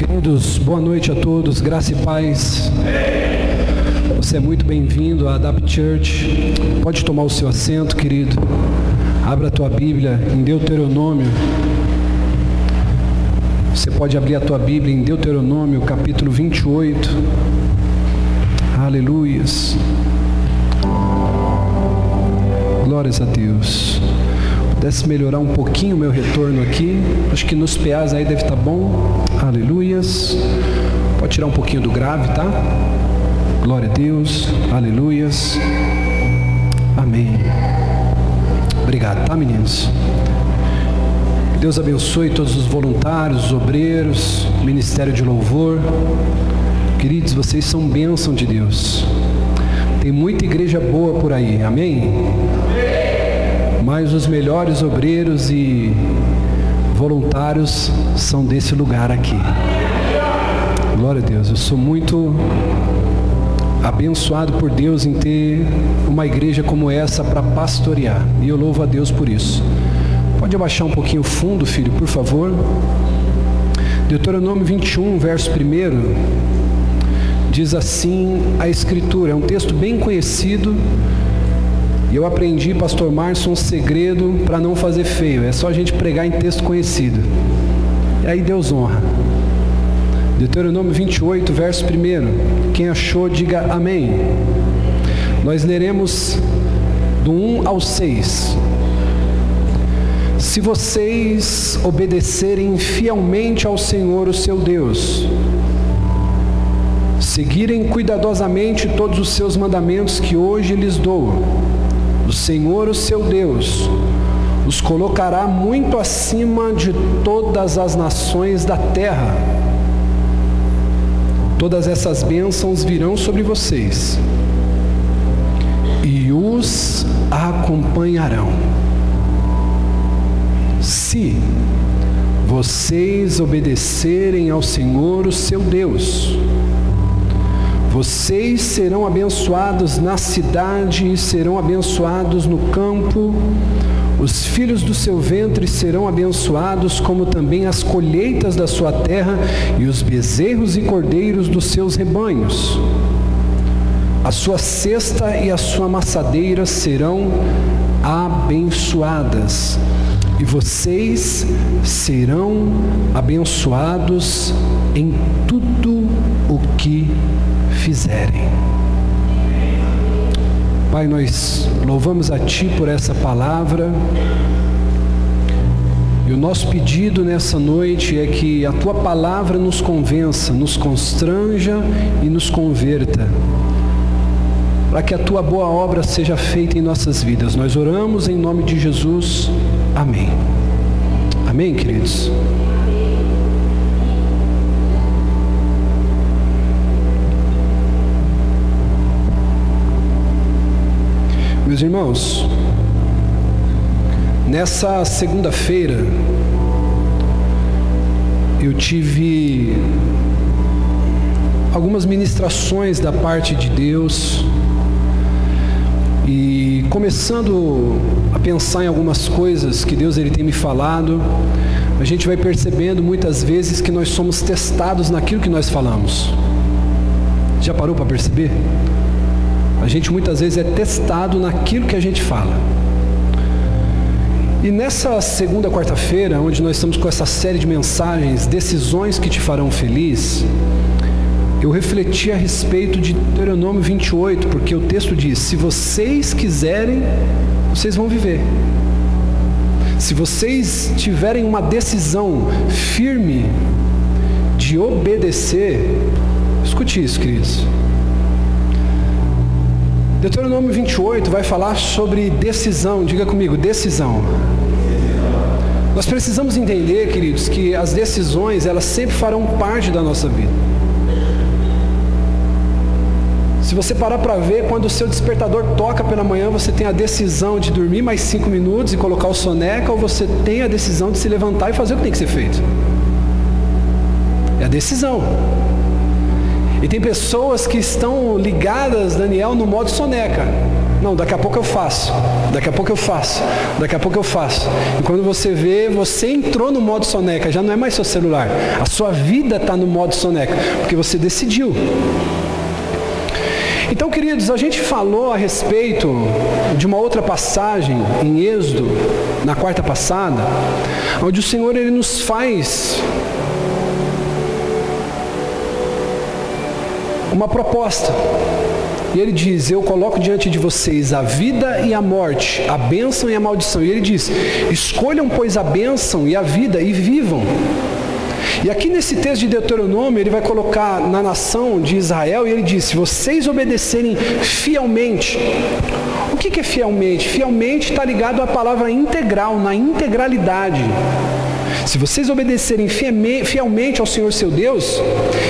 Queridos, boa noite a todos, graça e paz. Você é muito bem-vindo à Adapt Church. Pode tomar o seu assento, querido. Abra a tua Bíblia em Deuteronômio. Você pode abrir a tua Bíblia em Deuteronômio, capítulo 28. Aleluias. Glórias a Deus. Pudesse melhorar um pouquinho o meu retorno aqui. Acho que nos PAs aí deve estar bom. Aleluias. Pode tirar um pouquinho do grave, tá? Glória a Deus. Aleluias. Amém. Obrigado, tá, meninos? Deus abençoe todos os voluntários, os obreiros, ministério de louvor. Queridos, vocês são bênção de Deus. Tem muita igreja boa por aí, amém? Mas os melhores obreiros e voluntários são desse lugar aqui. Glória a Deus, eu sou muito abençoado por Deus em ter uma igreja como essa para pastorear. E eu louvo a Deus por isso. Pode abaixar um pouquinho o fundo, filho, por favor. Deuteronômio 21, verso 1 Diz assim a Escritura, é um texto bem conhecido. E eu aprendi, pastor Márcio, um segredo para não fazer feio. É só a gente pregar em texto conhecido. E aí Deus honra. Deuteronômio 28, verso 1. Quem achou, diga amém. Nós leremos do 1 ao 6. Se vocês obedecerem fielmente ao Senhor, o seu Deus, seguirem cuidadosamente todos os seus mandamentos que hoje lhes dou, o Senhor, o seu Deus, os colocará muito acima de todas as nações da terra. Todas essas bênçãos virão sobre vocês e os acompanharão. Se vocês obedecerem ao Senhor, o seu Deus, vocês serão abençoados na cidade e serão abençoados no campo. Os filhos do seu ventre serão abençoados, como também as colheitas da sua terra e os bezerros e cordeiros dos seus rebanhos. A sua cesta e a sua maçadeira serão abençoadas, e vocês serão abençoados em tudo que fizerem. Pai, nós louvamos a Ti por essa palavra. E o nosso pedido nessa noite é que a Tua palavra nos convença, nos constranja e nos converta. Para que a Tua boa obra seja feita em nossas vidas. Nós oramos em nome de Jesus. Amém. Amém, queridos? Meus irmãos, nessa segunda-feira eu tive algumas ministrações da parte de Deus e começando a pensar em algumas coisas que Deus ele tem me falado, a gente vai percebendo muitas vezes que nós somos testados naquilo que nós falamos. Já parou para perceber? A gente muitas vezes é testado naquilo que a gente fala. E nessa segunda quarta-feira, onde nós estamos com essa série de mensagens, decisões que te farão feliz, eu refleti a respeito de Deuteronômio 28, porque o texto diz: se vocês quiserem, vocês vão viver. Se vocês tiverem uma decisão firme de obedecer, escute isso, queridos. Deuteronômio 28 vai falar sobre decisão. Diga comigo, decisão. Nós precisamos entender, queridos, que as decisões, elas sempre farão parte da nossa vida. Se você parar para ver, quando o seu despertador toca pela manhã, você tem a decisão de dormir mais cinco minutos e colocar o soneca, ou você tem a decisão de se levantar e fazer o que tem que ser feito. É a decisão. E tem pessoas que estão ligadas, Daniel, no modo soneca. Não, daqui a pouco eu faço. Daqui a pouco eu faço. Daqui a pouco eu faço. E quando você vê, você entrou no modo soneca, já não é mais seu celular. A sua vida está no modo soneca, porque você decidiu. Então, queridos, a gente falou a respeito de uma outra passagem em Êxodo, na quarta passada, onde o Senhor ele nos faz uma proposta. E ele diz: Eu coloco diante de vocês a vida e a morte, a bênção e a maldição. E ele diz: Escolham, pois, a bênção e a vida e vivam. E aqui nesse texto de Deuteronômio, ele vai colocar na nação de Israel e ele diz: se vocês obedecerem fielmente, o que é fielmente? Fielmente está ligado à palavra integral, na integralidade. Se vocês obedecerem fielmente ao Senhor seu Deus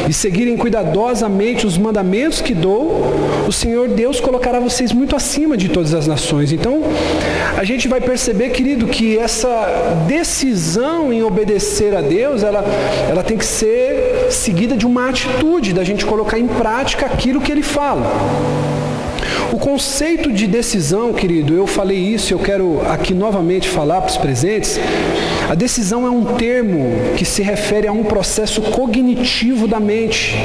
e seguirem cuidadosamente os mandamentos que dou, o Senhor Deus colocará vocês muito acima de todas as nações. Então, a gente vai perceber, querido, que essa decisão em obedecer a Deus, ela, ela tem que ser seguida de uma atitude, da gente colocar em prática aquilo que Ele fala. O conceito de decisão, querido, eu falei isso, eu quero aqui novamente falar para os presentes. A decisão é um termo que se refere a um processo cognitivo da mente.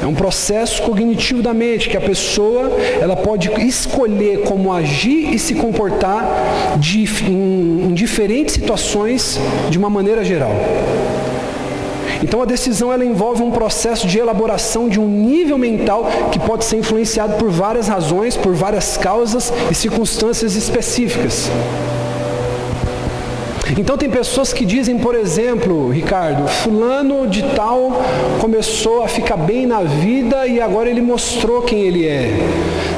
É um processo cognitivo da mente que a pessoa ela pode escolher como agir e se comportar de, em, em diferentes situações de uma maneira geral. Então a decisão ela envolve um processo de elaboração de um nível mental que pode ser influenciado por várias razões, por várias causas e circunstâncias específicas. Então tem pessoas que dizem, por exemplo, Ricardo, fulano de tal começou a ficar bem na vida e agora ele mostrou quem ele é.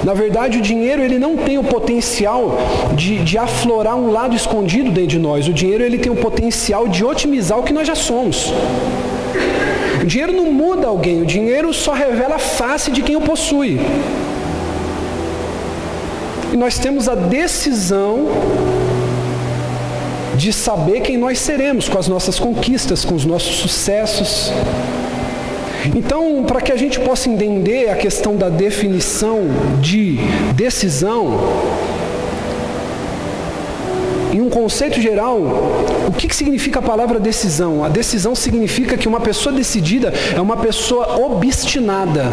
Na verdade, o dinheiro ele não tem o potencial de, de aflorar um lado escondido dentro de nós. O dinheiro ele tem o potencial de otimizar o que nós já somos. O dinheiro não muda alguém, o dinheiro só revela a face de quem o possui. E nós temos a decisão de saber quem nós seremos com as nossas conquistas, com os nossos sucessos. Então, para que a gente possa entender a questão da definição de decisão, em um conceito geral, o que, que significa a palavra decisão? A decisão significa que uma pessoa decidida é uma pessoa obstinada.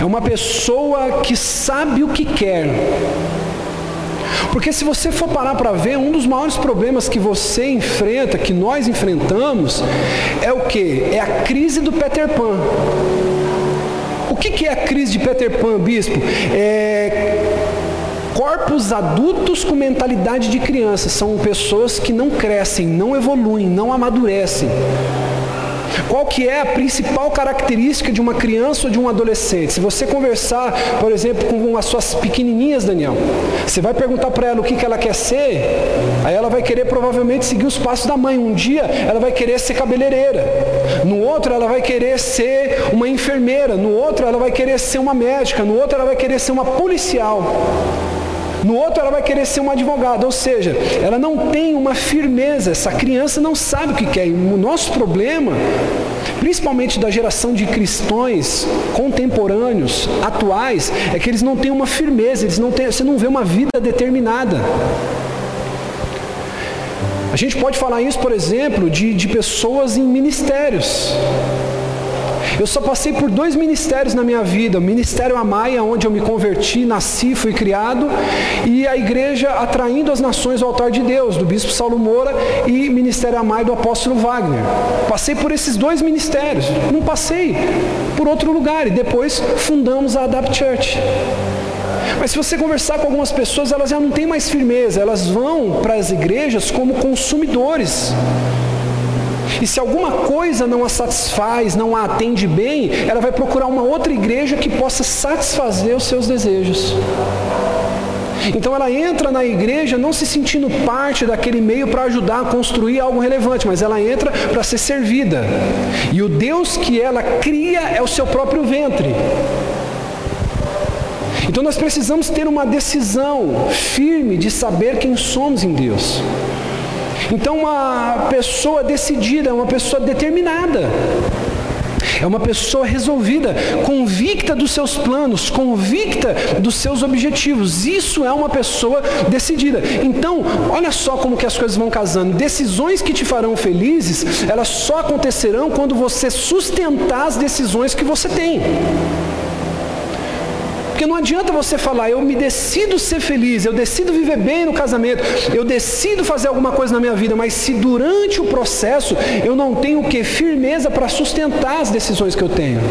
É uma pessoa que sabe o que quer. Porque se você for parar para ver, um dos maiores problemas que você enfrenta, que nós enfrentamos, é o que? É a crise do Peter Pan. O que, que é a crise de Peter Pan, bispo? É corpos adultos com mentalidade de criança. São pessoas que não crescem, não evoluem, não amadurecem. Qual que é a principal característica de uma criança ou de um adolescente? Se você conversar, por exemplo, com as suas pequenininhas, Daniel, você vai perguntar para ela o que, que ela quer ser, aí ela vai querer provavelmente seguir os passos da mãe. Um dia ela vai querer ser cabeleireira, no outro ela vai querer ser uma enfermeira, no outro ela vai querer ser uma médica, no outro ela vai querer ser uma policial. No outro ela vai querer ser uma advogada, ou seja, ela não tem uma firmeza, essa criança não sabe o que quer. E o nosso problema, principalmente da geração de cristãos contemporâneos, atuais, é que eles não têm uma firmeza, eles não têm, você não vê uma vida determinada. A gente pode falar isso, por exemplo, de, de pessoas em ministérios. Eu só passei por dois ministérios na minha vida: o Ministério Amaia, onde eu me converti, nasci, fui criado, e a igreja atraindo as nações ao altar de Deus, do bispo Saulo Moura, e Ministério Amaia do apóstolo Wagner. Passei por esses dois ministérios, não passei por outro lugar, e depois fundamos a Adapt Church. Mas se você conversar com algumas pessoas, elas já não têm mais firmeza, elas vão para as igrejas como consumidores. E se alguma coisa não a satisfaz, não a atende bem, ela vai procurar uma outra igreja que possa satisfazer os seus desejos. Então ela entra na igreja não se sentindo parte daquele meio para ajudar a construir algo relevante, mas ela entra para ser servida. E o Deus que ela cria é o seu próprio ventre. Então nós precisamos ter uma decisão firme de saber quem somos em Deus. Então, uma pessoa decidida, uma pessoa determinada. É uma pessoa resolvida, convicta dos seus planos, convicta dos seus objetivos. Isso é uma pessoa decidida. Então, olha só como que as coisas vão casando. Decisões que te farão felizes, elas só acontecerão quando você sustentar as decisões que você tem. Porque não adianta você falar, eu me decido ser feliz, eu decido viver bem no casamento, eu decido fazer alguma coisa na minha vida, mas se durante o processo eu não tenho o que? Firmeza para sustentar as decisões que eu tenho.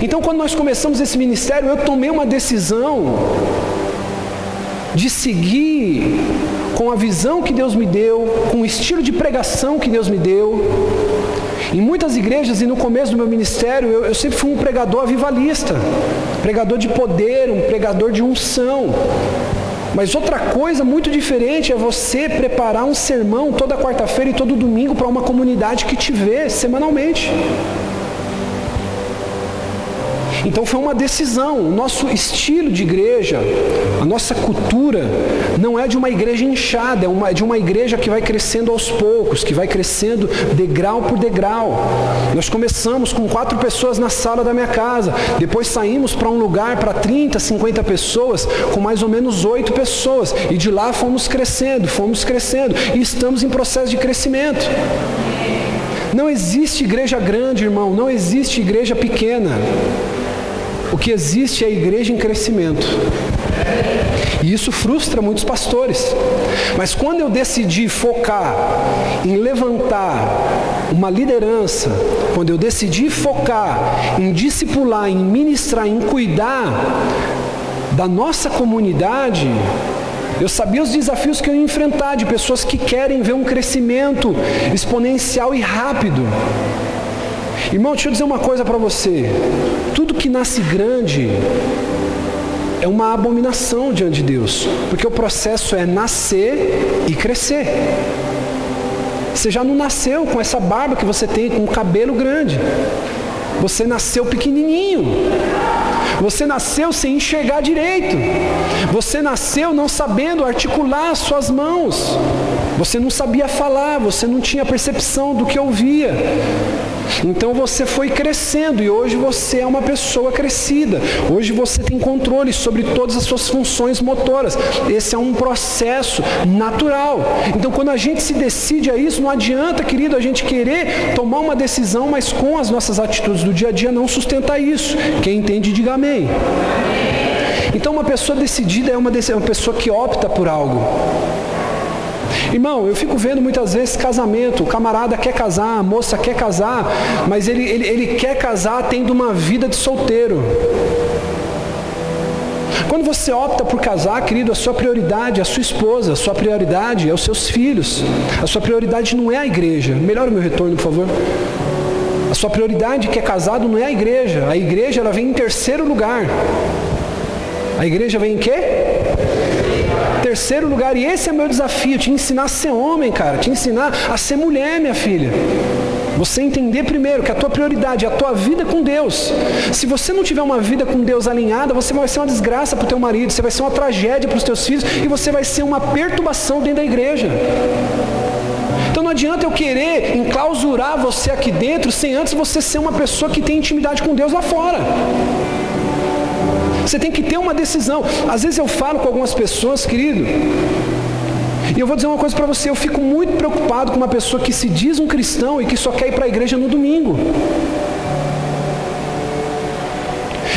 Então, quando nós começamos esse ministério, eu tomei uma decisão de seguir com a visão que Deus me deu, com o estilo de pregação que Deus me deu. Em muitas igrejas e no começo do meu ministério, eu, eu sempre fui um pregador avivalista, pregador de poder, um pregador de unção. Mas outra coisa muito diferente é você preparar um sermão toda quarta-feira e todo domingo para uma comunidade que te vê semanalmente. Então foi uma decisão. O nosso estilo de igreja, a nossa cultura, não é de uma igreja inchada, é, uma, é de uma igreja que vai crescendo aos poucos, que vai crescendo degrau por degrau. Nós começamos com quatro pessoas na sala da minha casa, depois saímos para um lugar para 30, 50 pessoas, com mais ou menos oito pessoas, e de lá fomos crescendo, fomos crescendo, e estamos em processo de crescimento. Não existe igreja grande, irmão, não existe igreja pequena. O que existe é a igreja em crescimento. E isso frustra muitos pastores. Mas quando eu decidi focar em levantar uma liderança, quando eu decidi focar em discipular, em ministrar, em cuidar da nossa comunidade, eu sabia os desafios que eu ia enfrentar de pessoas que querem ver um crescimento exponencial e rápido. Irmão, deixa eu dizer uma coisa para você. Tudo que nasce grande é uma abominação diante de Deus, porque o processo é nascer e crescer. Você já não nasceu com essa barba que você tem, com o cabelo grande. Você nasceu pequenininho. Você nasceu sem enxergar direito. Você nasceu não sabendo articular suas mãos. Você não sabia falar, você não tinha percepção do que ouvia. Então você foi crescendo e hoje você é uma pessoa crescida. Hoje você tem controle sobre todas as suas funções motoras. Esse é um processo natural. Então quando a gente se decide a isso, não adianta, querido, a gente querer tomar uma decisão, mas com as nossas atitudes do dia a dia não sustentar isso. Quem entende, diga amém. Então uma pessoa decidida é uma, uma pessoa que opta por algo. Irmão, eu fico vendo muitas vezes casamento, o camarada quer casar, a moça quer casar, mas ele, ele, ele quer casar tendo uma vida de solteiro. Quando você opta por casar, querido, a sua prioridade é a sua esposa, a sua prioridade é os seus filhos, a sua prioridade não é a igreja. Melhora o meu retorno, por favor. A sua prioridade que é casado não é a igreja. A igreja ela vem em terceiro lugar. A igreja vem em quê? Terceiro lugar, e esse é meu desafio, te ensinar a ser homem, cara, te ensinar a ser mulher, minha filha. Você entender primeiro que a tua prioridade é a tua vida com Deus. Se você não tiver uma vida com Deus alinhada, você vai ser uma desgraça para o teu marido, você vai ser uma tragédia para os teus filhos e você vai ser uma perturbação dentro da igreja. Então não adianta eu querer enclausurar você aqui dentro sem antes você ser uma pessoa que tem intimidade com Deus lá fora. Você tem que ter uma decisão. Às vezes eu falo com algumas pessoas, querido, e eu vou dizer uma coisa para você, eu fico muito preocupado com uma pessoa que se diz um cristão e que só quer ir para a igreja no domingo.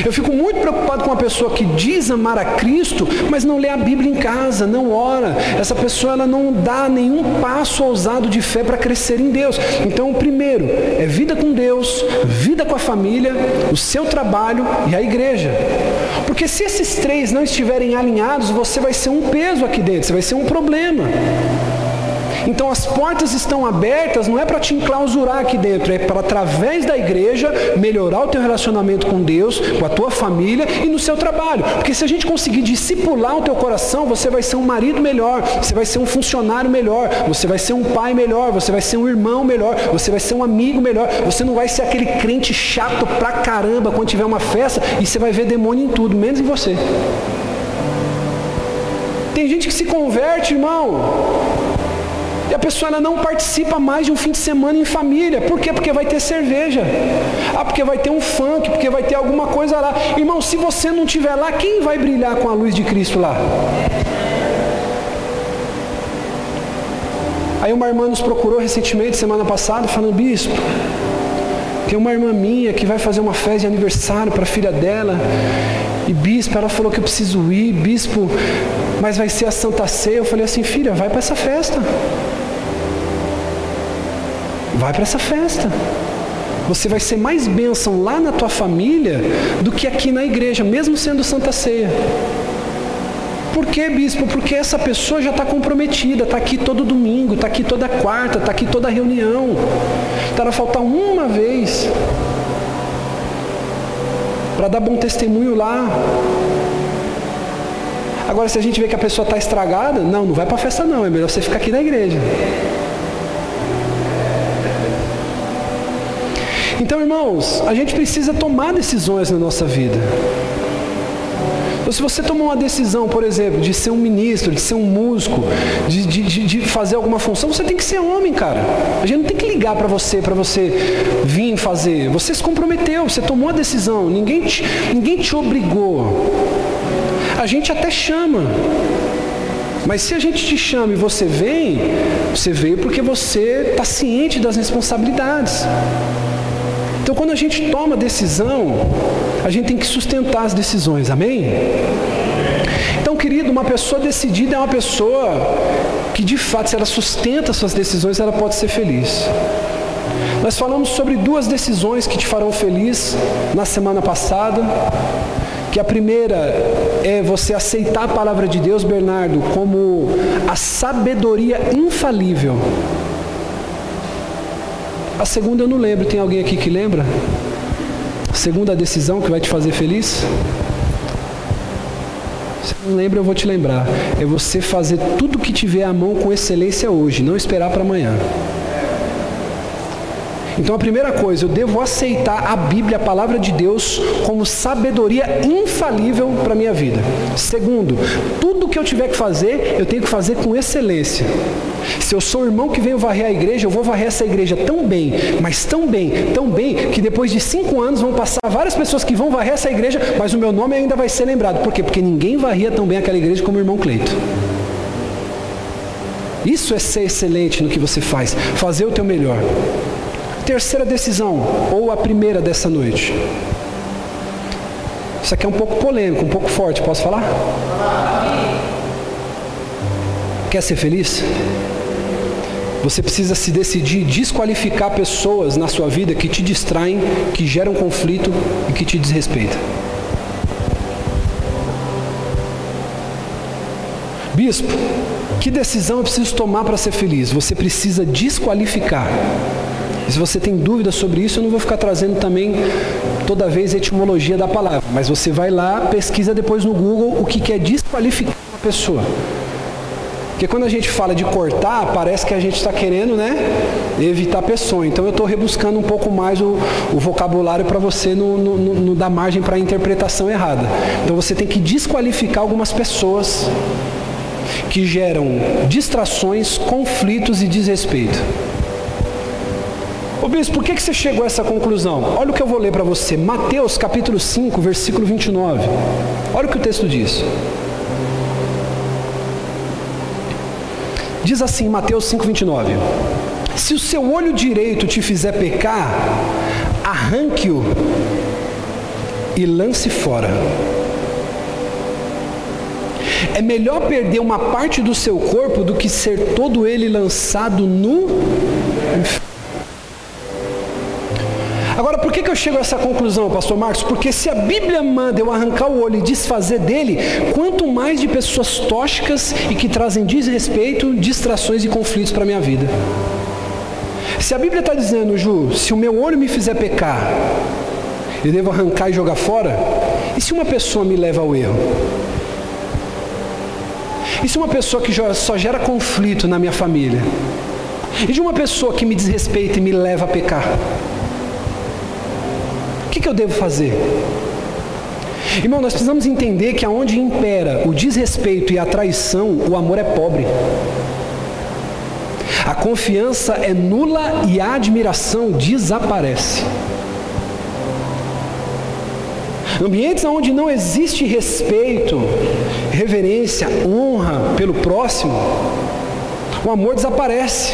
Eu fico muito preocupado com uma pessoa que diz amar a Cristo, mas não lê a Bíblia em casa, não ora. Essa pessoa ela não dá nenhum passo ousado de fé para crescer em Deus. Então, o primeiro é vida com Deus, vida com a família, o seu trabalho e a igreja. Porque se esses três não estiverem alinhados, você vai ser um peso aqui dentro, você vai ser um problema. Então as portas estão abertas, não é para te enclausurar aqui dentro, é para através da igreja melhorar o teu relacionamento com Deus, com a tua família e no seu trabalho. Porque se a gente conseguir discipular o teu coração, você vai ser um marido melhor, você vai ser um funcionário melhor, você vai ser um pai melhor, você vai ser um irmão melhor, você vai ser um amigo melhor, você não vai ser aquele crente chato pra caramba quando tiver uma festa e você vai ver demônio em tudo, menos em você. Tem gente que se converte, irmão, pessoa ela não participa mais de um fim de semana em família. Por quê? Porque vai ter cerveja. Ah, porque vai ter um funk, porque vai ter alguma coisa lá. Irmão, se você não estiver lá, quem vai brilhar com a luz de Cristo lá? Aí uma irmã nos procurou recentemente, semana passada, falando, bispo, tem uma irmã minha que vai fazer uma festa de aniversário para a filha dela. E bispo, ela falou que eu preciso ir, bispo, mas vai ser a Santa Ceia. Eu falei assim, filha, vai para essa festa. Vai para essa festa. Você vai ser mais bênção lá na tua família do que aqui na igreja, mesmo sendo Santa Ceia. Por que, bispo? Porque essa pessoa já está comprometida, está aqui todo domingo, está aqui toda quarta, está aqui toda reunião. Então ela faltar uma vez para dar bom testemunho lá. Agora, se a gente vê que a pessoa está estragada, não, não vai para a festa não, é melhor você ficar aqui na igreja. Então, irmãos, a gente precisa tomar decisões na nossa vida. Então, se você tomou uma decisão, por exemplo, de ser um ministro, de ser um músico, de, de, de fazer alguma função, você tem que ser homem, cara. A gente não tem que ligar para você, para você vir fazer. Você se comprometeu, você tomou a decisão, ninguém te, ninguém te obrigou. A gente até chama. Mas se a gente te chama e você vem, você veio porque você está ciente das responsabilidades. Então, quando a gente toma decisão, a gente tem que sustentar as decisões, amém? Então, querido, uma pessoa decidida é uma pessoa que, de fato, se ela sustenta suas decisões, ela pode ser feliz. Nós falamos sobre duas decisões que te farão feliz na semana passada. Que a primeira é você aceitar a palavra de Deus, Bernardo, como a sabedoria infalível a segunda eu não lembro. Tem alguém aqui que lembra? Segunda decisão que vai te fazer feliz? Se não lembra, eu vou te lembrar. É você fazer tudo que tiver à mão com excelência hoje, não esperar para amanhã. Então a primeira coisa, eu devo aceitar a Bíblia, a palavra de Deus, como sabedoria infalível para a minha vida. Segundo, tudo que eu tiver que fazer, eu tenho que fazer com excelência. Se eu sou o irmão que venho varrer a igreja, eu vou varrer essa igreja tão bem, mas tão bem, tão bem, que depois de cinco anos vão passar várias pessoas que vão varrer essa igreja, mas o meu nome ainda vai ser lembrado. Por quê? Porque ninguém varria tão bem aquela igreja como o irmão Cleito. Isso é ser excelente no que você faz, fazer o teu melhor. Terceira decisão, ou a primeira dessa noite. Isso aqui é um pouco polêmico, um pouco forte, posso falar? Quer ser feliz? Você precisa se decidir desqualificar pessoas na sua vida que te distraem, que geram conflito e que te desrespeitam. Bispo, que decisão eu preciso tomar para ser feliz? Você precisa desqualificar se você tem dúvidas sobre isso, eu não vou ficar trazendo também toda vez a etimologia da palavra, mas você vai lá, pesquisa depois no Google o que é desqualificar uma pessoa. Porque quando a gente fala de cortar, parece que a gente está querendo né, evitar pessoa. Então eu estou rebuscando um pouco mais o, o vocabulário para você não, não, não dar margem para a interpretação errada. Então você tem que desqualificar algumas pessoas que geram distrações, conflitos e desrespeito. Ô bispo, por que, que você chegou a essa conclusão? Olha o que eu vou ler para você. Mateus capítulo 5, versículo 29. Olha o que o texto diz. Diz assim, Mateus 5, 29. Se o seu olho direito te fizer pecar, arranque-o e lance fora. É melhor perder uma parte do seu corpo do que ser todo ele lançado no inferno. Que, que eu chego a essa conclusão, pastor Marcos? Porque se a Bíblia manda eu arrancar o olho e desfazer dele, quanto mais de pessoas tóxicas e que trazem desrespeito, distrações e conflitos para a minha vida. Se a Bíblia está dizendo, Ju, se o meu olho me fizer pecar, eu devo arrancar e jogar fora, e se uma pessoa me leva ao erro? E se uma pessoa que só gera conflito na minha família? E de uma pessoa que me desrespeita e me leva a pecar? Que, que eu devo fazer? Irmão, nós precisamos entender que aonde impera o desrespeito e a traição, o amor é pobre. A confiança é nula e a admiração desaparece. Ambientes onde não existe respeito, reverência, honra pelo próximo, o amor desaparece.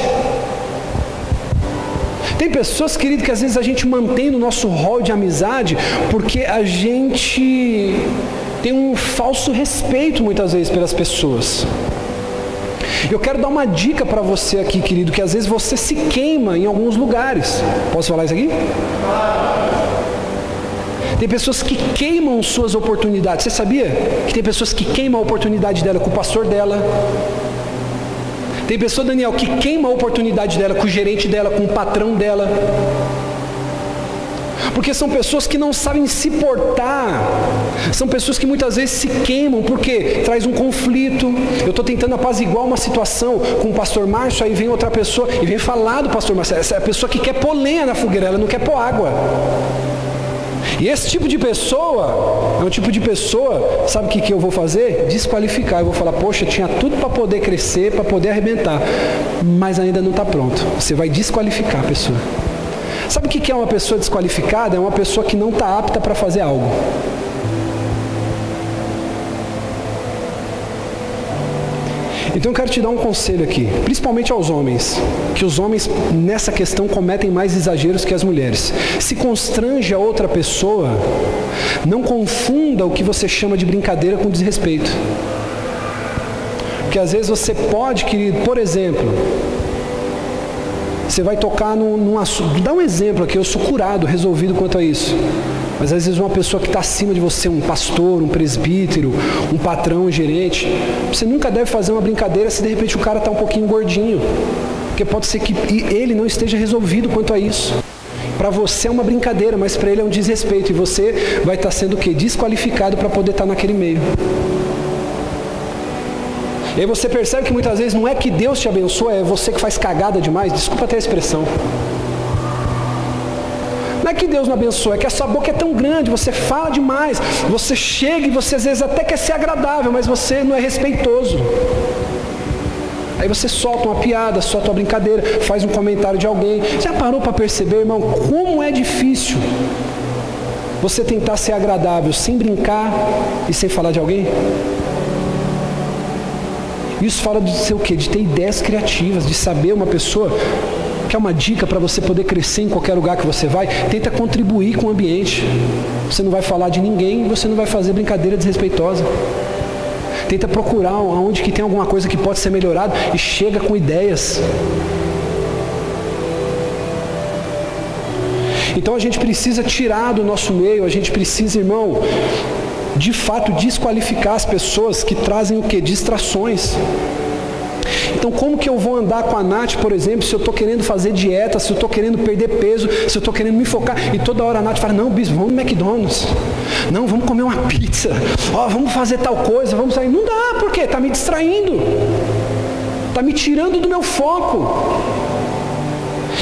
Tem pessoas, querido, que às vezes a gente mantém no nosso rol de amizade porque a gente tem um falso respeito muitas vezes pelas pessoas. Eu quero dar uma dica para você aqui, querido, que às vezes você se queima em alguns lugares. Posso falar isso aqui? Tem pessoas que queimam suas oportunidades. Você sabia que tem pessoas que queimam a oportunidade dela com o pastor dela, tem pessoa, Daniel, que queima a oportunidade dela com o gerente dela, com o patrão dela. Porque são pessoas que não sabem se portar. São pessoas que muitas vezes se queimam porque traz um conflito. Eu estou tentando apaziguar uma situação com o pastor Márcio, aí vem outra pessoa e vem falar do pastor Márcio. Essa é a pessoa que quer pôr lenha na fogueira, ela não quer pôr água. E esse tipo de pessoa, é um tipo de pessoa, sabe o que, que eu vou fazer? Desqualificar. Eu vou falar, poxa, tinha tudo para poder crescer, para poder arrebentar, mas ainda não está pronto. Você vai desqualificar a pessoa. Sabe o que é uma pessoa desqualificada? É uma pessoa que não está apta para fazer algo. Então eu quero te dar um conselho aqui, principalmente aos homens, que os homens nessa questão cometem mais exageros que as mulheres. Se constrange a outra pessoa, não confunda o que você chama de brincadeira com desrespeito. Porque às vezes você pode, querido, por exemplo, você vai tocar num, num assunto. Dá um exemplo aqui, eu sou curado, resolvido quanto a isso. Mas às vezes uma pessoa que está acima de você, um pastor, um presbítero, um patrão, um gerente, você nunca deve fazer uma brincadeira se de repente o cara está um pouquinho gordinho. Porque pode ser que ele não esteja resolvido quanto a isso. Para você é uma brincadeira, mas para ele é um desrespeito. E você vai estar tá sendo o quê? Desqualificado para poder estar tá naquele meio. E aí você percebe que muitas vezes não é que Deus te abençoa, é você que faz cagada demais. Desculpa até a expressão. É que Deus não abençoa, é que a sua boca é tão grande, você fala demais, você chega e você às vezes até quer ser agradável, mas você não é respeitoso. Aí você solta uma piada, solta uma brincadeira, faz um comentário de alguém. Já parou para perceber, irmão, como é difícil você tentar ser agradável sem brincar e sem falar de alguém? Isso fala de ser o quê? De ter ideias criativas, de saber uma pessoa Quer uma dica para você poder crescer em qualquer lugar que você vai? Tenta contribuir com o ambiente. Você não vai falar de ninguém, você não vai fazer brincadeira desrespeitosa. Tenta procurar onde que tem alguma coisa que pode ser melhorada e chega com ideias. Então a gente precisa tirar do nosso meio, a gente precisa, irmão, de fato desqualificar as pessoas que trazem o que? Distrações. Então, como que eu vou andar com a Nath, por exemplo, se eu estou querendo fazer dieta, se eu estou querendo perder peso, se eu estou querendo me focar, e toda hora a Nath fala, não, bispo, vamos no McDonald's. Não, vamos comer uma pizza. Ó, oh, vamos fazer tal coisa, vamos sair. Não dá, por quê? Está me distraindo. Está me tirando do meu foco.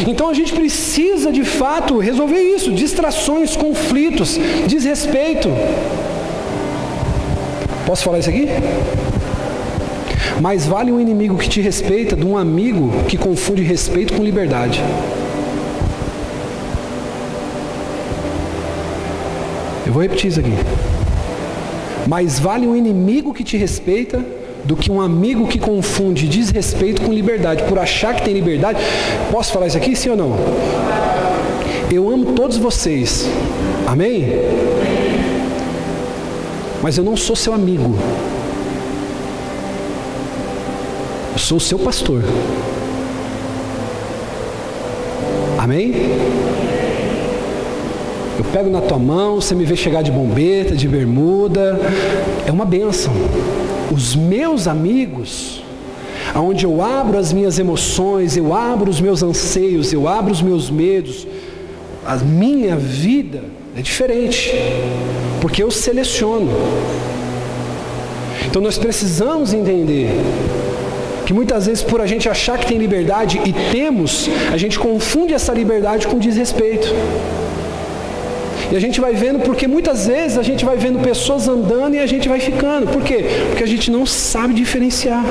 Então a gente precisa de fato resolver isso: distrações, conflitos, desrespeito. Posso falar isso aqui? Mais vale um inimigo que te respeita de um amigo que confunde respeito com liberdade. Eu vou repetir isso aqui. Mais vale um inimigo que te respeita do que um amigo que confunde desrespeito com liberdade, por achar que tem liberdade. Posso falar isso aqui, sim ou não? Eu amo todos vocês. Amém? Mas eu não sou seu amigo. Sou seu pastor. Amém? Eu pego na tua mão, você me vê chegar de bombeta, de bermuda. É uma bênção. Os meus amigos, aonde eu abro as minhas emoções, eu abro os meus anseios, eu abro os meus medos, a minha vida é diferente, porque eu seleciono. Então nós precisamos entender que muitas vezes por a gente achar que tem liberdade e temos, a gente confunde essa liberdade com desrespeito. E a gente vai vendo, porque muitas vezes a gente vai vendo pessoas andando e a gente vai ficando. Por quê? Porque a gente não sabe diferenciar.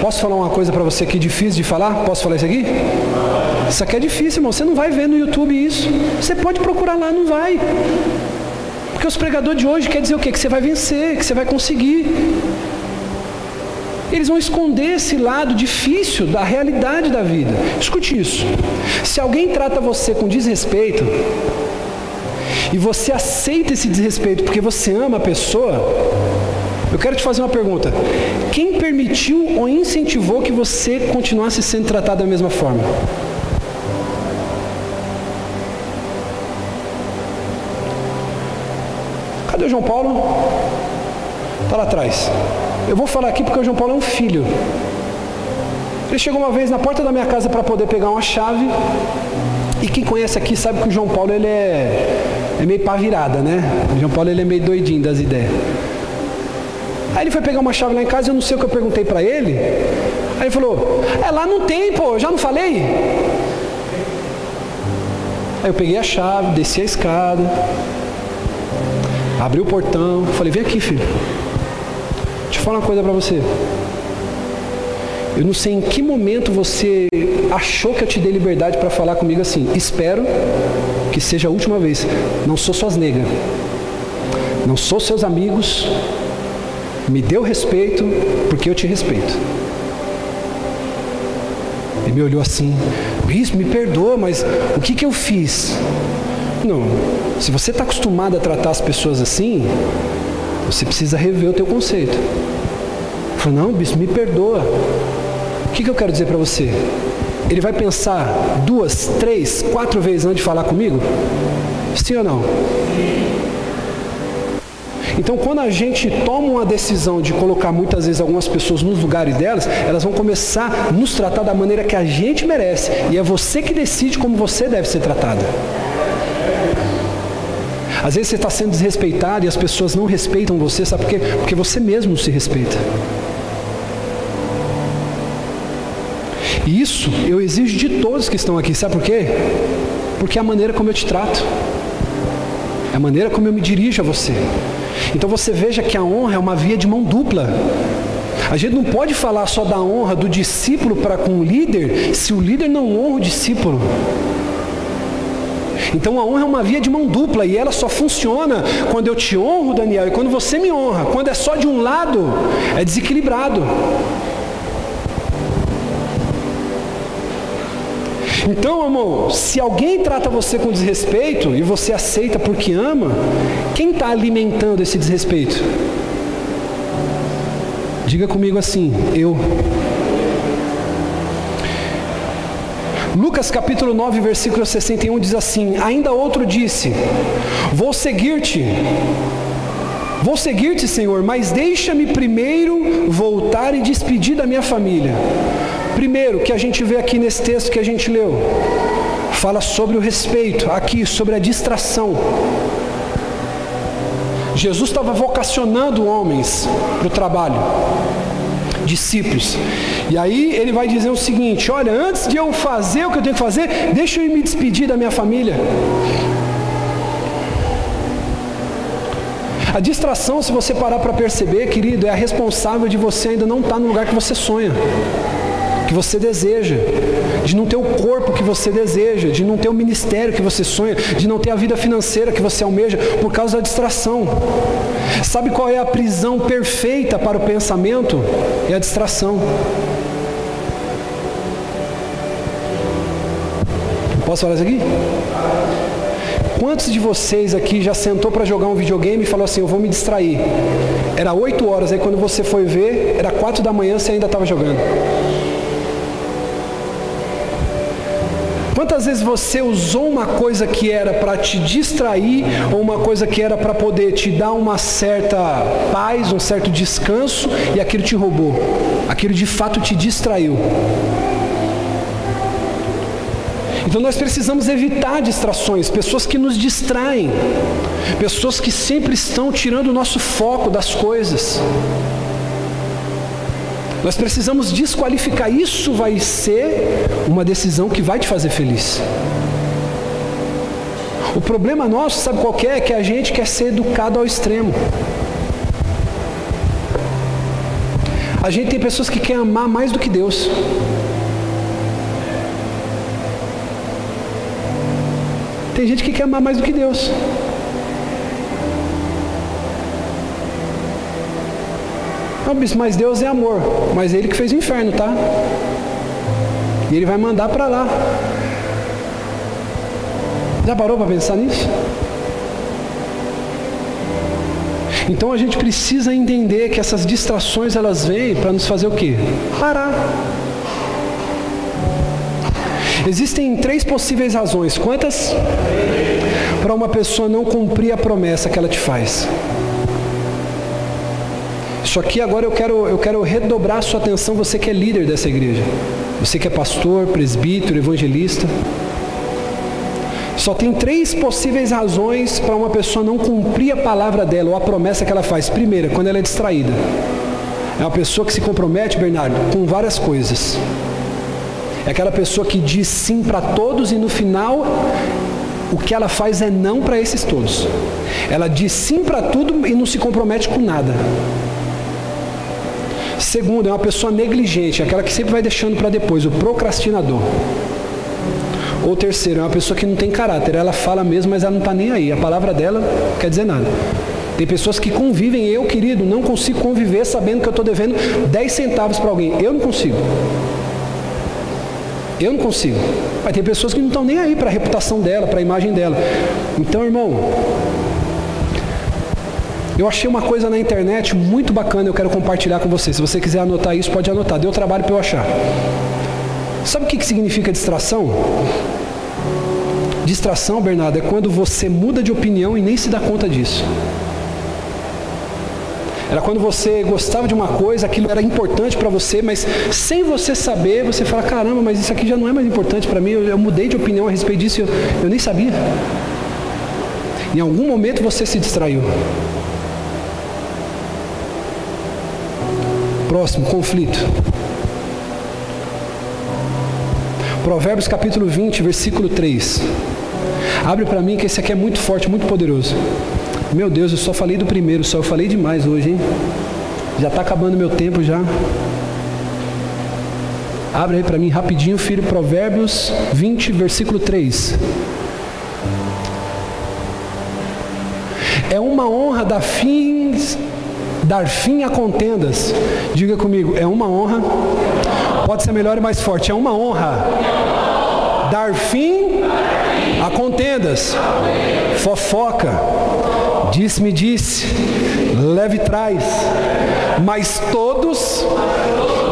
Posso falar uma coisa para você aqui difícil de falar? Posso falar isso aqui? Isso aqui é difícil, irmão. Você não vai ver no YouTube isso. Você pode procurar lá, não vai. Porque os pregadores de hoje quer dizer o quê? Que você vai vencer, que você vai conseguir. Eles vão esconder esse lado difícil da realidade da vida. Escute isso. Se alguém trata você com desrespeito, e você aceita esse desrespeito porque você ama a pessoa, eu quero te fazer uma pergunta. Quem permitiu ou incentivou que você continuasse sendo tratado da mesma forma? Cadê o João Paulo? Está lá atrás. Eu vou falar aqui porque o João Paulo é um filho. Ele chegou uma vez na porta da minha casa para poder pegar uma chave. E quem conhece aqui sabe que o João Paulo ele é, é meio pá virada, né? O João Paulo ele é meio doidinho das ideias. Aí ele foi pegar uma chave lá em casa, eu não sei o que eu perguntei para ele. Aí ele falou: É, lá não tem, pô, já não falei? Aí eu peguei a chave, desci a escada, abri o portão, falei: Vem aqui, filho. Eu falar uma coisa para você. Eu não sei em que momento você achou que eu te dei liberdade para falar comigo assim. Espero que seja a última vez. Não sou suas negas. Não sou seus amigos me deu respeito porque eu te respeito. Ele me olhou assim, bispo, me perdoa, mas o que, que eu fiz? Não, se você está acostumado a tratar as pessoas assim, você precisa rever o teu conceito. Falei, não, bispo, me perdoa. O que, que eu quero dizer para você? Ele vai pensar duas, três, quatro vezes antes de falar comigo? Sim ou não? Então, quando a gente toma uma decisão de colocar muitas vezes algumas pessoas nos lugares delas, elas vão começar a nos tratar da maneira que a gente merece. E é você que decide como você deve ser tratado. Às vezes você está sendo desrespeitado e as pessoas não respeitam você, sabe por quê? Porque você mesmo se respeita. Isso eu exijo de todos que estão aqui, sabe por quê? Porque é a maneira como eu te trato, é a maneira como eu me dirijo a você. Então você veja que a honra é uma via de mão dupla. A gente não pode falar só da honra do discípulo para com o líder se o líder não honra o discípulo. Então a honra é uma via de mão dupla e ela só funciona quando eu te honro, Daniel, e quando você me honra. Quando é só de um lado, é desequilibrado. Então, amor, se alguém trata você com desrespeito e você aceita porque ama, quem está alimentando esse desrespeito? Diga comigo assim, eu. Lucas capítulo 9, versículo 61 diz assim: Ainda outro disse: Vou seguir-te. Vou seguir-te, Senhor, mas deixa-me primeiro voltar e despedir da minha família. Primeiro, que a gente vê aqui nesse texto que a gente leu, fala sobre o respeito, aqui sobre a distração. Jesus estava vocacionando homens para o trabalho, discípulos. E aí ele vai dizer o seguinte: olha, antes de eu fazer o que eu tenho que fazer, deixa eu me despedir da minha família. A distração, se você parar para perceber, querido, é a responsável de você ainda não estar tá no lugar que você sonha que você deseja, de não ter o corpo que você deseja, de não ter o ministério que você sonha, de não ter a vida financeira que você almeja por causa da distração. Sabe qual é a prisão perfeita para o pensamento? É a distração. Posso falar isso aqui? Quantos de vocês aqui já sentou para jogar um videogame e falou assim, eu vou me distrair? Era 8 horas, aí quando você foi ver, era 4 da manhã, você ainda estava jogando. Quantas vezes você usou uma coisa que era para te distrair ou uma coisa que era para poder te dar uma certa paz, um certo descanso e aquilo te roubou? Aquilo de fato te distraiu. Então nós precisamos evitar distrações, pessoas que nos distraem, pessoas que sempre estão tirando o nosso foco das coisas. Nós precisamos desqualificar. Isso vai ser uma decisão que vai te fazer feliz. O problema nosso, sabe qual é? É que a gente quer ser educado ao extremo. A gente tem pessoas que querem amar mais do que Deus. Tem gente que quer amar mais do que Deus. Mas Deus é amor. Mas Ele que fez o inferno, tá? E Ele vai mandar para lá. Já parou para pensar nisso? Então a gente precisa entender que essas distrações elas vêm para nos fazer o quê? Parar. Existem três possíveis razões. Quantas? Para uma pessoa não cumprir a promessa que ela te faz. Só que agora eu quero, eu quero redobrar a sua atenção, você que é líder dessa igreja. Você que é pastor, presbítero, evangelista. Só tem três possíveis razões para uma pessoa não cumprir a palavra dela ou a promessa que ela faz. Primeira, quando ela é distraída. É uma pessoa que se compromete, Bernardo, com várias coisas. É aquela pessoa que diz sim para todos e no final o que ela faz é não para esses todos. Ela diz sim para tudo e não se compromete com nada. Segundo, é uma pessoa negligente, é aquela que sempre vai deixando para depois, o procrastinador. Ou terceiro, é uma pessoa que não tem caráter, ela fala mesmo, mas ela não está nem aí. A palavra dela não quer dizer nada. Tem pessoas que convivem, eu, querido, não consigo conviver sabendo que eu estou devendo 10 centavos para alguém. Eu não consigo. Eu não consigo. Mas tem pessoas que não estão nem aí para a reputação dela, para a imagem dela. Então, irmão, eu achei uma coisa na internet muito bacana, eu quero compartilhar com você. Se você quiser anotar isso, pode anotar. Deu trabalho para eu achar. Sabe o que significa distração? Distração, Bernardo, é quando você muda de opinião e nem se dá conta disso. Era quando você gostava de uma coisa, aquilo era importante para você, mas sem você saber, você fala: caramba, mas isso aqui já não é mais importante para mim, eu, eu, mudei de opinião a respeito disso, eu, eu nem sabia. Em algum momento você se distraiu. Próximo, conflito. Provérbios capítulo 20, versículo 3. Abre para mim que esse aqui é muito forte, muito poderoso. Meu Deus, eu só falei do primeiro, só eu falei demais hoje, hein? Já está acabando meu tempo já. Abre aí para mim rapidinho, filho, Provérbios 20, versículo 3. É uma honra dar fim, dar fim a contendas. Diga comigo, é uma honra. Pode ser melhor e mais forte. É uma honra dar fim a contendas, fofoca, Disse-me, disse, leve trás, mas todos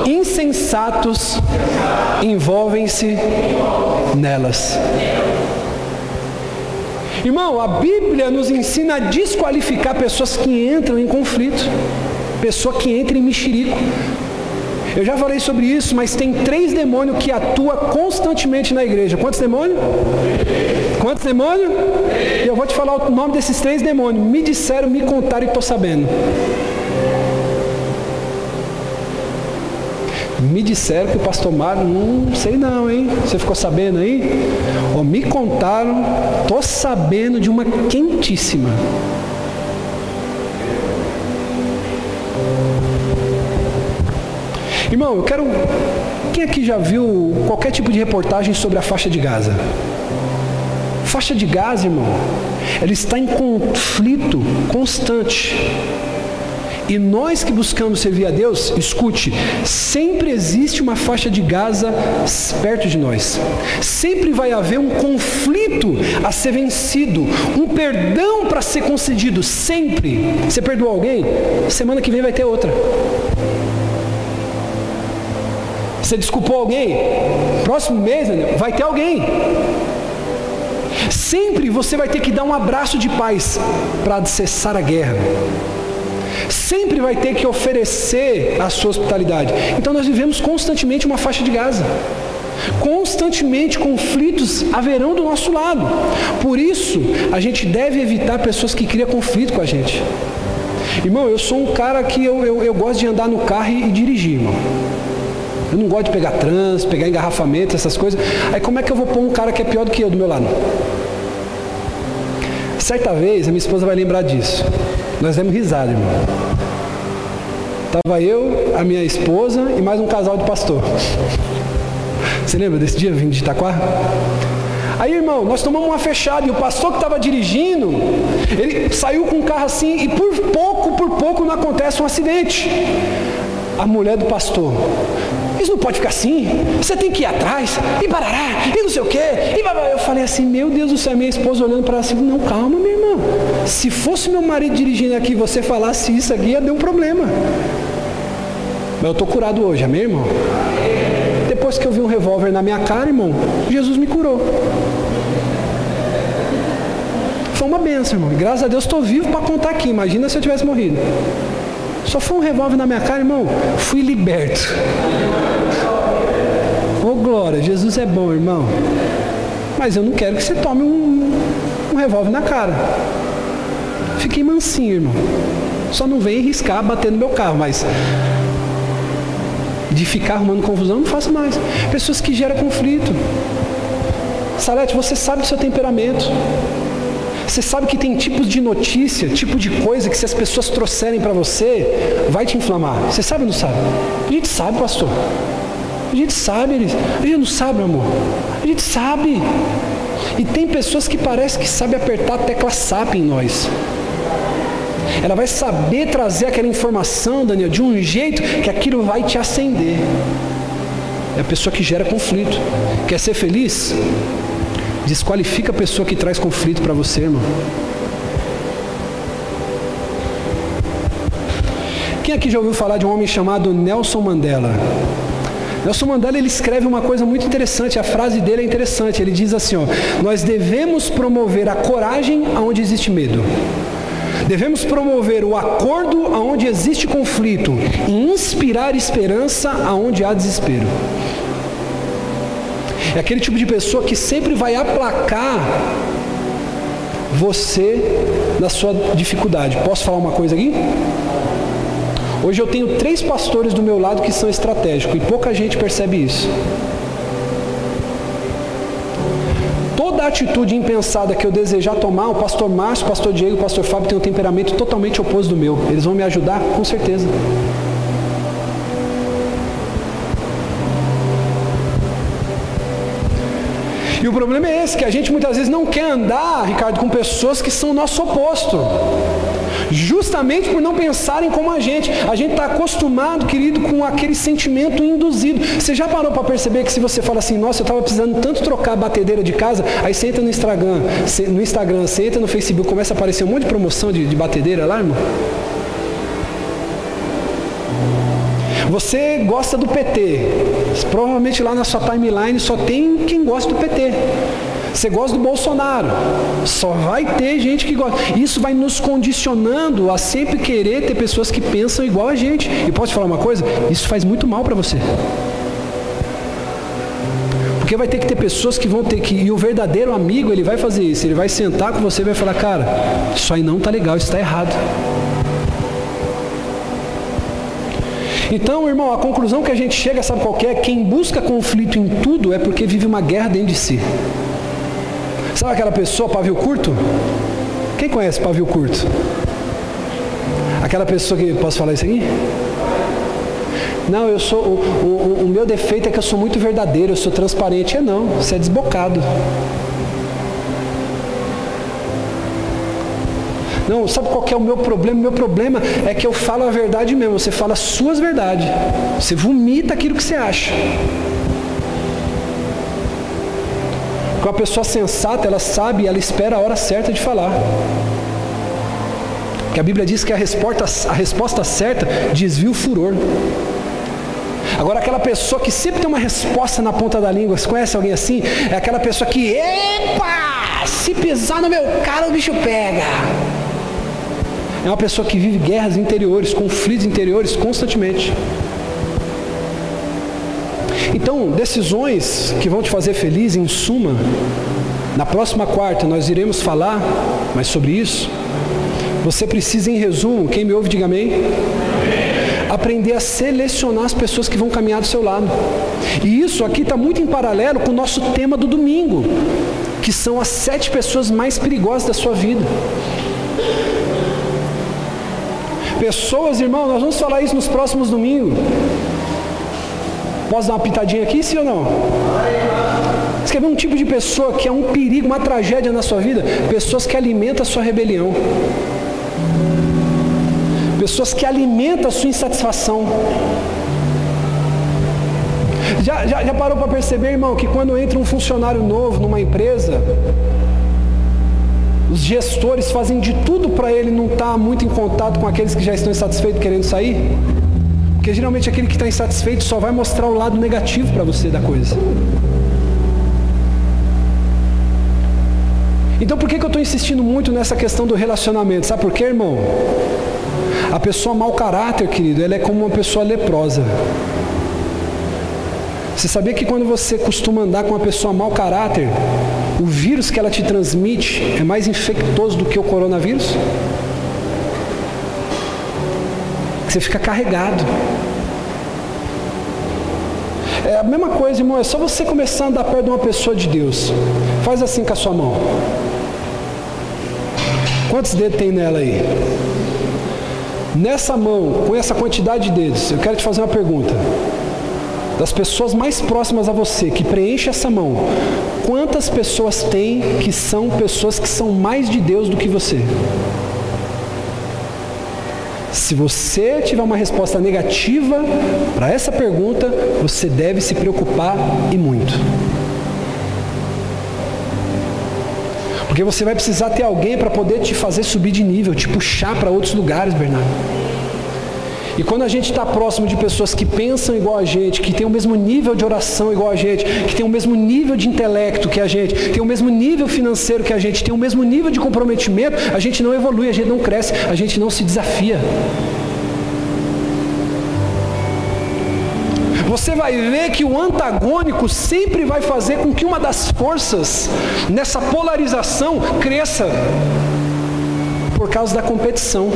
insensatos envolvem-se nelas. Irmão, a Bíblia nos ensina a desqualificar pessoas que entram em conflito, pessoa que entra em mexerico. Eu já falei sobre isso, mas tem três demônios que atuam constantemente na igreja. Quantos demônios? Quantos demônios? Eu vou te falar o nome desses três demônios. Me disseram, me contaram e estou sabendo. Me disseram que o pastor Mário, não sei não, hein? Você ficou sabendo aí? Ou me contaram, estou sabendo de uma quentíssima. Irmão, eu quero. Quem aqui já viu qualquer tipo de reportagem sobre a faixa de Gaza? Faixa de Gaza, irmão, ela está em conflito constante. E nós que buscamos servir a Deus, escute, sempre existe uma faixa de Gaza perto de nós. Sempre vai haver um conflito a ser vencido, um perdão para ser concedido, sempre. Você perdoou alguém? Semana que vem vai ter outra. Você desculpou alguém? Próximo mês vai ter alguém. Sempre você vai ter que dar um abraço de paz para cessar a guerra. Sempre vai ter que oferecer a sua hospitalidade. Então nós vivemos constantemente uma faixa de Gaza. Constantemente conflitos haverão do nosso lado. Por isso, a gente deve evitar pessoas que criam conflito com a gente. Irmão, eu sou um cara que eu, eu, eu gosto de andar no carro e, e dirigir, irmão. Eu não gosto de pegar trânsito, pegar engarrafamento, essas coisas. Aí como é que eu vou pôr um cara que é pior do que eu do meu lado? Certa vez, a minha esposa vai lembrar disso. Nós demos risada, irmão. Tava eu, a minha esposa e mais um casal de pastor. Você lembra desse dia vindo de Itaquá? Aí, irmão, nós tomamos uma fechada e o pastor que estava dirigindo, ele saiu com o carro assim e por pouco, por pouco não acontece um acidente. A mulher do pastor, isso não pode ficar assim, você tem que ir atrás, e barará, e não sei o quê. E barará. Eu falei assim, meu Deus do céu, minha esposa olhando para ela assim, não, calma, minha irmã. Se fosse meu marido dirigindo aqui você falasse isso aqui, ia dar um problema. Mas eu estou curado hoje, amém, irmão? Depois que eu vi um revólver na minha cara, irmão, Jesus me curou. Foi uma benção, irmão. Graças a Deus estou vivo para contar aqui. Imagina se eu tivesse morrido. Só foi um revólver na minha cara, irmão. Fui liberto. Glória, Jesus é bom, irmão. Mas eu não quero que você tome um, um revólver na cara. Fiquei mansinho, irmão. Só não vem arriscar bater no meu carro, mas de ficar arrumando confusão, não faço mais. Pessoas que geram conflito. Salete, você sabe do seu temperamento. Você sabe que tem tipos de notícia, tipo de coisa que se as pessoas trouxerem para você, vai te inflamar. Você sabe ou não sabe? A gente sabe, pastor. A gente sabe, eles. A gente não sabe, amor. A gente sabe. E tem pessoas que parece que sabem apertar a tecla SAP em nós. Ela vai saber trazer aquela informação, Daniel, de um jeito que aquilo vai te acender. É a pessoa que gera conflito. Quer ser feliz? Desqualifica a pessoa que traz conflito para você, irmão. Quem aqui já ouviu falar de um homem chamado Nelson Mandela? Nelson Mandela ele escreve uma coisa muito interessante, a frase dele é interessante. Ele diz assim: ó, Nós devemos promover a coragem aonde existe medo. Devemos promover o acordo aonde existe conflito e inspirar esperança aonde há desespero. É aquele tipo de pessoa que sempre vai aplacar você na sua dificuldade. Posso falar uma coisa aqui? Hoje eu tenho três pastores do meu lado que são estratégicos e pouca gente percebe isso. toda atitude impensada que eu desejar tomar, o pastor Márcio, o pastor Diego, o pastor Fábio tem um temperamento totalmente oposto do meu. Eles vão me ajudar? Com certeza. E o problema é esse, que a gente muitas vezes não quer andar, Ricardo, com pessoas que são o nosso oposto justamente por não pensarem como a gente. A gente está acostumado, querido, com aquele sentimento induzido. Você já parou para perceber que se você fala assim, nossa, eu estava precisando tanto trocar a batedeira de casa, aí você entra no Instagram, no Instagram, você entra no Facebook, começa a aparecer um monte de promoção de, de batedeira lá, irmão? Você gosta do PT. Provavelmente lá na sua timeline só tem quem gosta do PT. Você gosta do Bolsonaro. Só vai ter gente que gosta. Isso vai nos condicionando a sempre querer ter pessoas que pensam igual a gente. E posso falar uma coisa? Isso faz muito mal para você. Porque vai ter que ter pessoas que vão ter que. E o verdadeiro amigo, ele vai fazer isso. Ele vai sentar com você e vai falar: Cara, isso aí não está legal, isso está errado. Então, irmão, a conclusão que a gente chega, sabe qual é? Quem busca conflito em tudo é porque vive uma guerra dentro de si. Sabe aquela pessoa, pavio curto? Quem conhece pavio curto? Aquela pessoa que. Posso falar isso aqui? Não, eu sou. O, o, o, meu defeito é que eu sou muito verdadeiro, eu sou transparente. É não, você é desbocado. Não, sabe qual é o meu problema? O meu problema é que eu falo a verdade mesmo. Você fala as suas verdades. Você vomita aquilo que você acha. Uma pessoa sensata, ela sabe, ela espera a hora certa de falar. Que a Bíblia diz que a resposta, a resposta certa desvia o furor. Agora, aquela pessoa que sempre tem uma resposta na ponta da língua, você conhece alguém assim? É aquela pessoa que, epa, se pisar no meu cara, o bicho pega. É uma pessoa que vive guerras interiores, conflitos interiores constantemente. Então, decisões que vão te fazer feliz, em suma, na próxima quarta nós iremos falar mais sobre isso. Você precisa, em resumo, quem me ouve, diga amém. Aprender a selecionar as pessoas que vão caminhar do seu lado. E isso aqui está muito em paralelo com o nosso tema do domingo, que são as sete pessoas mais perigosas da sua vida. Pessoas, irmão, nós vamos falar isso nos próximos domingos. Posso dar uma pitadinha aqui, sim ou não? Você quer ver um tipo de pessoa que é um perigo, uma tragédia na sua vida? Pessoas que alimentam a sua rebelião. Pessoas que alimentam a sua insatisfação. Já, já, já parou para perceber, irmão, que quando entra um funcionário novo numa empresa, os gestores fazem de tudo para ele não estar tá muito em contato com aqueles que já estão insatisfeitos querendo sair? Porque geralmente aquele que está insatisfeito só vai mostrar o lado negativo para você da coisa. Então por que, que eu estou insistindo muito nessa questão do relacionamento? Sabe por quê, irmão? A pessoa mau caráter, querido, ela é como uma pessoa leprosa. Você sabia que quando você costuma andar com uma pessoa mau caráter, o vírus que ela te transmite é mais infectoso do que o coronavírus? Você fica carregado. É a mesma coisa, irmão, é só você começar a andar perto de uma pessoa de Deus. Faz assim com a sua mão. Quantos dedos tem nela aí? Nessa mão, com essa quantidade de dedos, eu quero te fazer uma pergunta das pessoas mais próximas a você, que preenche essa mão, quantas pessoas tem que são pessoas que são mais de Deus do que você? Se você tiver uma resposta negativa para essa pergunta, você deve se preocupar e muito. Porque você vai precisar ter alguém para poder te fazer subir de nível, te puxar para outros lugares, Bernardo. E quando a gente está próximo de pessoas que pensam igual a gente, que tem o mesmo nível de oração igual a gente, que tem o mesmo nível de intelecto que a gente, tem o mesmo nível financeiro que a gente, tem o mesmo nível de comprometimento, a gente não evolui, a gente não cresce, a gente não se desafia. você vai ver que o antagônico sempre vai fazer com que uma das forças nessa polarização cresça por causa da competição.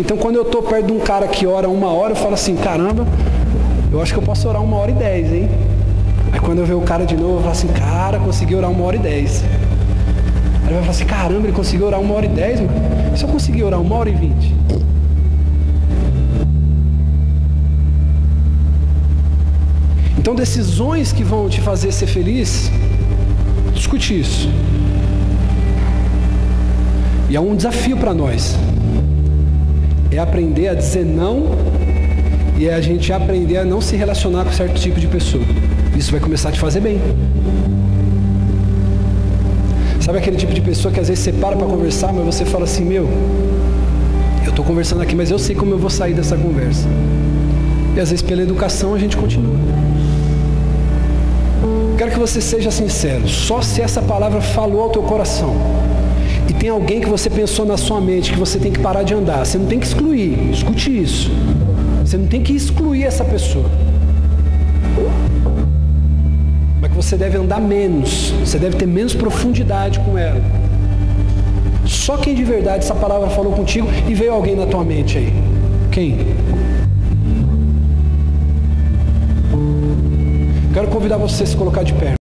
Então quando eu estou perto de um cara que ora uma hora, eu falo assim, caramba, eu acho que eu posso orar uma hora e dez, hein? Aí quando eu ver o cara de novo, eu falo assim, cara, consegui orar uma hora e dez. Aí ele vai falar assim, caramba, ele conseguiu orar uma hora e dez, mano. Se eu conseguir orar uma hora e vinte? Então decisões que vão te fazer ser feliz, discute isso. E é um desafio para nós é aprender a dizer não e é a gente aprender a não se relacionar com certo tipo de pessoa. Isso vai começar a te fazer bem. Sabe aquele tipo de pessoa que às vezes você para para conversar, mas você fala assim, meu, eu estou conversando aqui, mas eu sei como eu vou sair dessa conversa. E às vezes pela educação a gente continua. Quero que você seja sincero, só se essa palavra falou ao teu coração e tem alguém que você pensou na sua mente que você tem que parar de andar, você não tem que excluir, escute isso. Você não tem que excluir essa pessoa. Mas que você deve andar menos, você deve ter menos profundidade com ela. Só quem de verdade essa palavra falou contigo e veio alguém na tua mente aí. Quem? Quero convidar você a se colocar de pé.